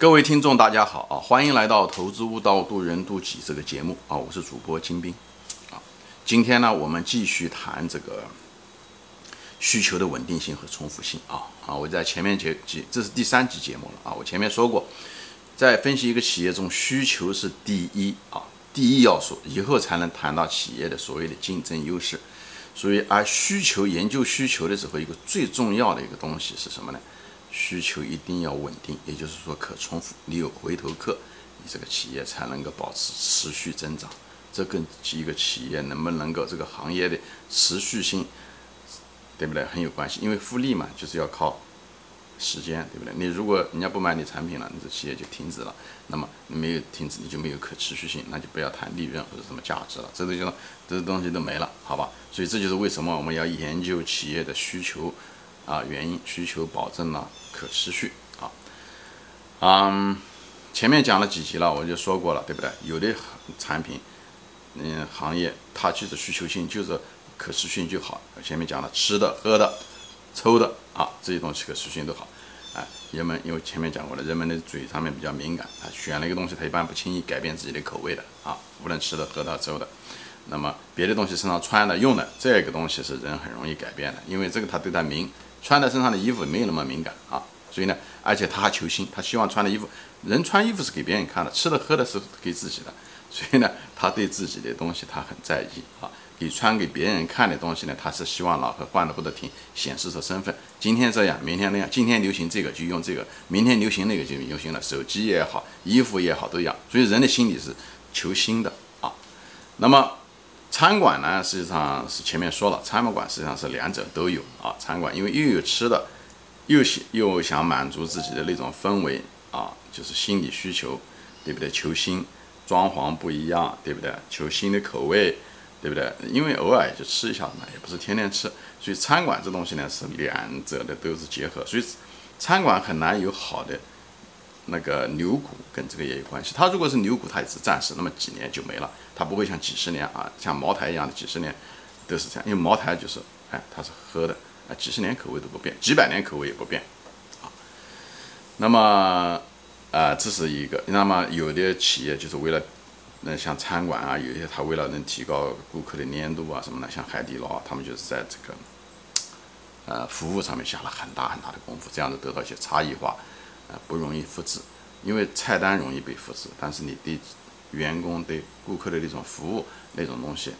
各位听众，大家好啊！欢迎来到《投资悟道，渡人渡己》这个节目啊！我是主播金兵啊。今天呢，我们继续谈这个需求的稳定性和重复性啊啊！我在前面节节，这是第三集节目了啊！我前面说过，在分析一个企业中，需求是第一啊，第一要素，以后才能谈到企业的所谓的竞争优势。所以，而需求研究需求的时候，一个最重要的一个东西是什么呢？需求一定要稳定，也就是说可重复。你有回头客，你这个企业才能够保持持续增长。这跟一个企业能不能够这个行业的持续性，对不对？很有关系。因为复利嘛，就是要靠时间，对不对？你如果人家不买你产品了，你这企业就停止了。那么没有停止，你就没有可持续性，那就不要谈利润或者什么价值了。这都就这些东西都没了，好吧？所以这就是为什么我们要研究企业的需求。啊，原因需求保证了可持续啊，嗯，前面讲了几集了，我就说过了，对不对？有的产品，嗯，行业它就是需求性就是可持续性就好。前面讲了吃的、喝的、抽的啊，这些东西可持续性都好。哎，人们因为前面讲过了，人们的嘴上面比较敏感啊，选了一个东西，他一般不轻易改变自己的口味的啊，无论吃的、喝的、抽的。那么别的东西身上穿的、用的，这个东西是人很容易改变的，因为这个他对他敏。穿在身上的衣服没有那么敏感啊，所以呢，而且他还求新，他希望穿的衣服，人穿衣服是给别人看的，吃的喝的是给自己的，所以呢，他对自己的东西他很在意啊。你穿给别人看的东西呢，他是希望老是换的不得停，显示出身份。今天这样，明天那样，今天流行这个就用这个，明天流行那个就流行了。手机也好，衣服也好，都一样。所以人的心理是求新的啊。那么。餐馆呢，实际上是前面说了，餐馆实际上是两者都有啊。餐馆因为又有吃的，又想又想满足自己的那种氛围啊，就是心理需求，对不对？求新，装潢不一样，对不对？求新的口味，对不对？因为偶尔也就吃一下嘛，也不是天天吃，所以餐馆这东西呢是两者的都是结合，所以餐馆很难有好的。那个牛股跟这个也有关系，它如果是牛股，它也是暂时那么几年就没了，它不会像几十年啊，像茅台一样的几十年都是这样，因为茅台就是，哎，它是喝的，啊，几十年口味都不变，几百年口味也不变，啊，那么，啊，这是一个，那么有的企业就是为了，那像餐馆啊，有些他为了能提高顾客的粘度啊什么的，像海底捞，他们就是在这个，呃，服务上面下了很大很大的功夫，这样子得到一些差异化。不容易复制，因为菜单容易被复制，但是你对员工、对顾客的那种服务那种东西，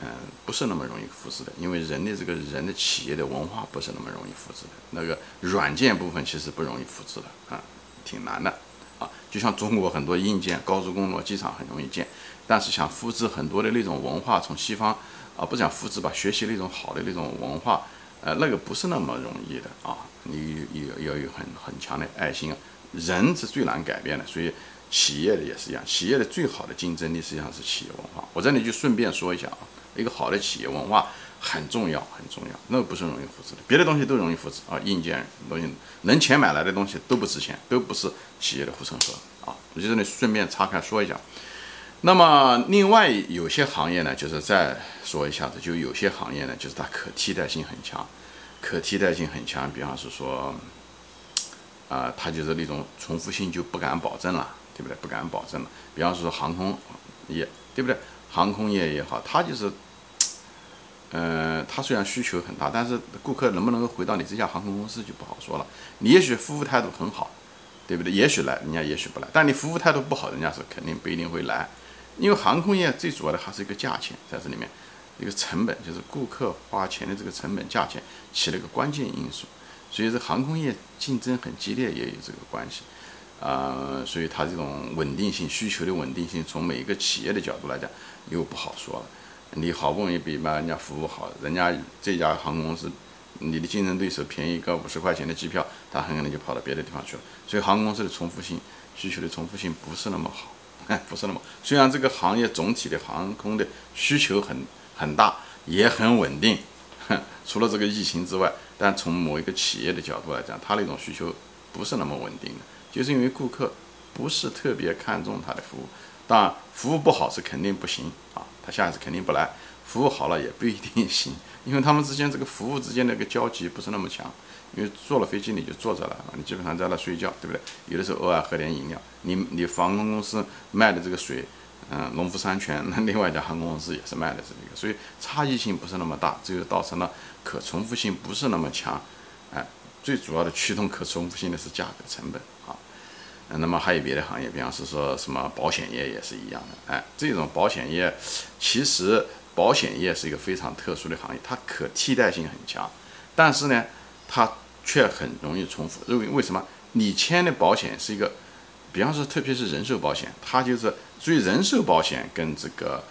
嗯，不是那么容易复制的。因为人的这个人的企业的文化不是那么容易复制的。那个软件部分其实不容易复制的啊，挺难的啊。就像中国很多硬件，高速公路、机场很容易建，但是想复制很多的那种文化，从西方啊，不讲复制吧，学习那种好的那种文化。呃，那个不是那么容易的啊，你有要有很很强的爱心啊。人是最难改变的，所以企业的也是一样，企业的最好的竞争力实际上是企业文化。我这里就顺便说一下啊，一个好的企业文化很重要，很重要，那个不是容易复制的，别的东西都容易复制啊，硬件东西能钱买来的东西都不值钱，都不是企业的护城河啊。我就这里顺便岔开说一下。那么另外有些行业呢，就是再说一下子，就有些行业呢，就是它可替代性很强，可替代性很强。比方是说，啊，它就是那种重复性就不敢保证了，对不对？不敢保证了。比方说航空业，对不对？航空业也好，它就是，嗯，它虽然需求很大，但是顾客能不能够回到你这家航空公司就不好说了。你也许服务态度很好，对不对？也许来，人家也许不来。但你服务态度不好，人家是肯定不一定会来。因为航空业最主要的还是一个价钱，在这里面，一个成本就是顾客花钱的这个成本价钱起了一个关键因素，所以这航空业竞争很激烈也有这个关系，啊，所以它这种稳定性需求的稳定性，从每一个企业的角度来讲又不好说了。你好不容易比嘛人家服务好，人家这家航空公司，你的竞争对手便宜个五十块钱的机票，他很可能就跑到别的地方去了。所以航空公司的重复性需求的重复性不是那么好。哎，不是那么。虽然这个行业总体的航空的需求很很大，也很稳定，除了这个疫情之外，但从某一个企业的角度来讲，它那种需求不是那么稳定的，就是因为顾客不是特别看重它的服务。当然，服务不好是肯定不行啊，他下一次肯定不来。服务好了也不一定行，因为他们之间这个服务之间的个交集不是那么强。因为坐了飞机你就坐着了，你基本上在那睡觉，对不对？有的时候偶尔喝点饮料。你你航空公司卖的这个水，嗯，农夫山泉，那 另外一家航空公司也是卖的这个，所以差异性不是那么大，这就造成了可重复性不是那么强。哎，最主要的驱动可重复性的是价格成本啊。那么还有别的行业，比方是说什么保险业也是一样的。哎，这种保险业其实保险业是一个非常特殊的行业，它可替代性很强，但是呢，它却很容易重复。因为为什么？你签的保险是一个，比方说特别是人寿保险，它就是所以人寿保险跟这个。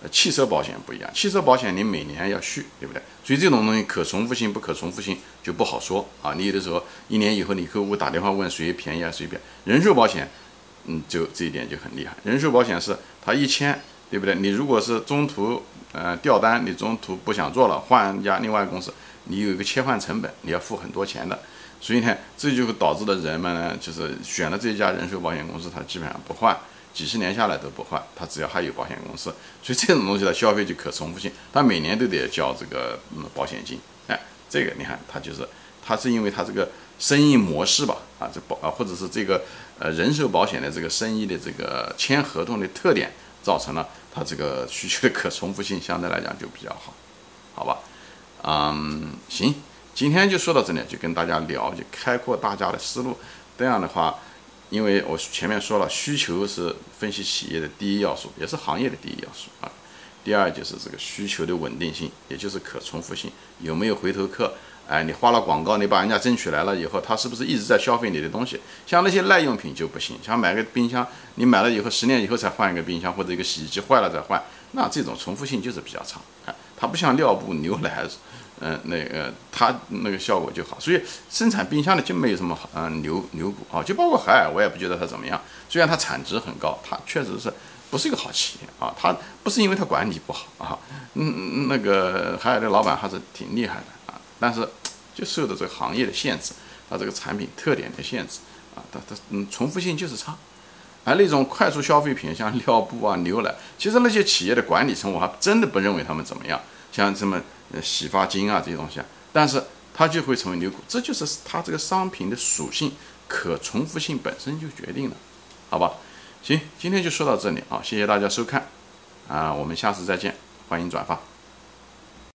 呃，汽车保险不一样，汽车保险你每年要续，对不对？所以这种东西可重复性不可重复性就不好说啊。你有的时候一年以后，你客户打电话问谁便宜啊，谁便宜？人寿保险，嗯，就这一点就很厉害。人寿保险是它一签，对不对？你如果是中途呃掉单，你中途不想做了，换一家另外公司，你有一个切换成本，你要付很多钱的。所以呢，这就会导致的人们呢，就是选了这家人寿保险公司，他基本上不换。几十年下来都不换，他只要还有保险公司，所以这种东西的消费就可重复性，他每年都得交这个嗯保险金，哎，这个你看他就是，他是因为他这个生意模式吧，啊这保啊或者是这个呃人寿保险的这个生意的这个签合同的特点，造成了他这个需求的可重复性相对来讲就比较好，好吧，嗯行，今天就说到这里，就跟大家聊，就开阔大家的思路，这样的话。因为我前面说了，需求是分析企业的第一要素，也是行业的第一要素啊。第二就是这个需求的稳定性，也就是可重复性，有没有回头客？哎，你花了广告，你把人家争取来了以后，他是不是一直在消费你的东西？像那些耐用品就不行，像买个冰箱，你买了以后十年以后才换一个冰箱，或者一个洗衣机坏了再换，那这种重复性就是比较长。哎，它不像尿布、牛奶。嗯，那个它那个效果就好，所以生产冰箱的就没有什么好，嗯，牛牛股啊，就包括海尔，我也不觉得它怎么样。虽然它产值很高，它确实是不是一个好企业啊？它不是因为它管理不好啊，嗯，那个海尔的老板还是挺厉害的啊，但是就受到这个行业的限制，它这个产品特点的限制啊，它它嗯重复性就是差。而那种快速消费品，像尿布啊、牛奶，其实那些企业的管理层，我还真的不认为他们怎么样，像什么。洗发精啊这些东西啊，但是它就会成为牛股，这就是它这个商品的属性，可重复性本身就决定了，好吧？行，今天就说到这里啊，谢谢大家收看，啊，我们下次再见，欢迎转发。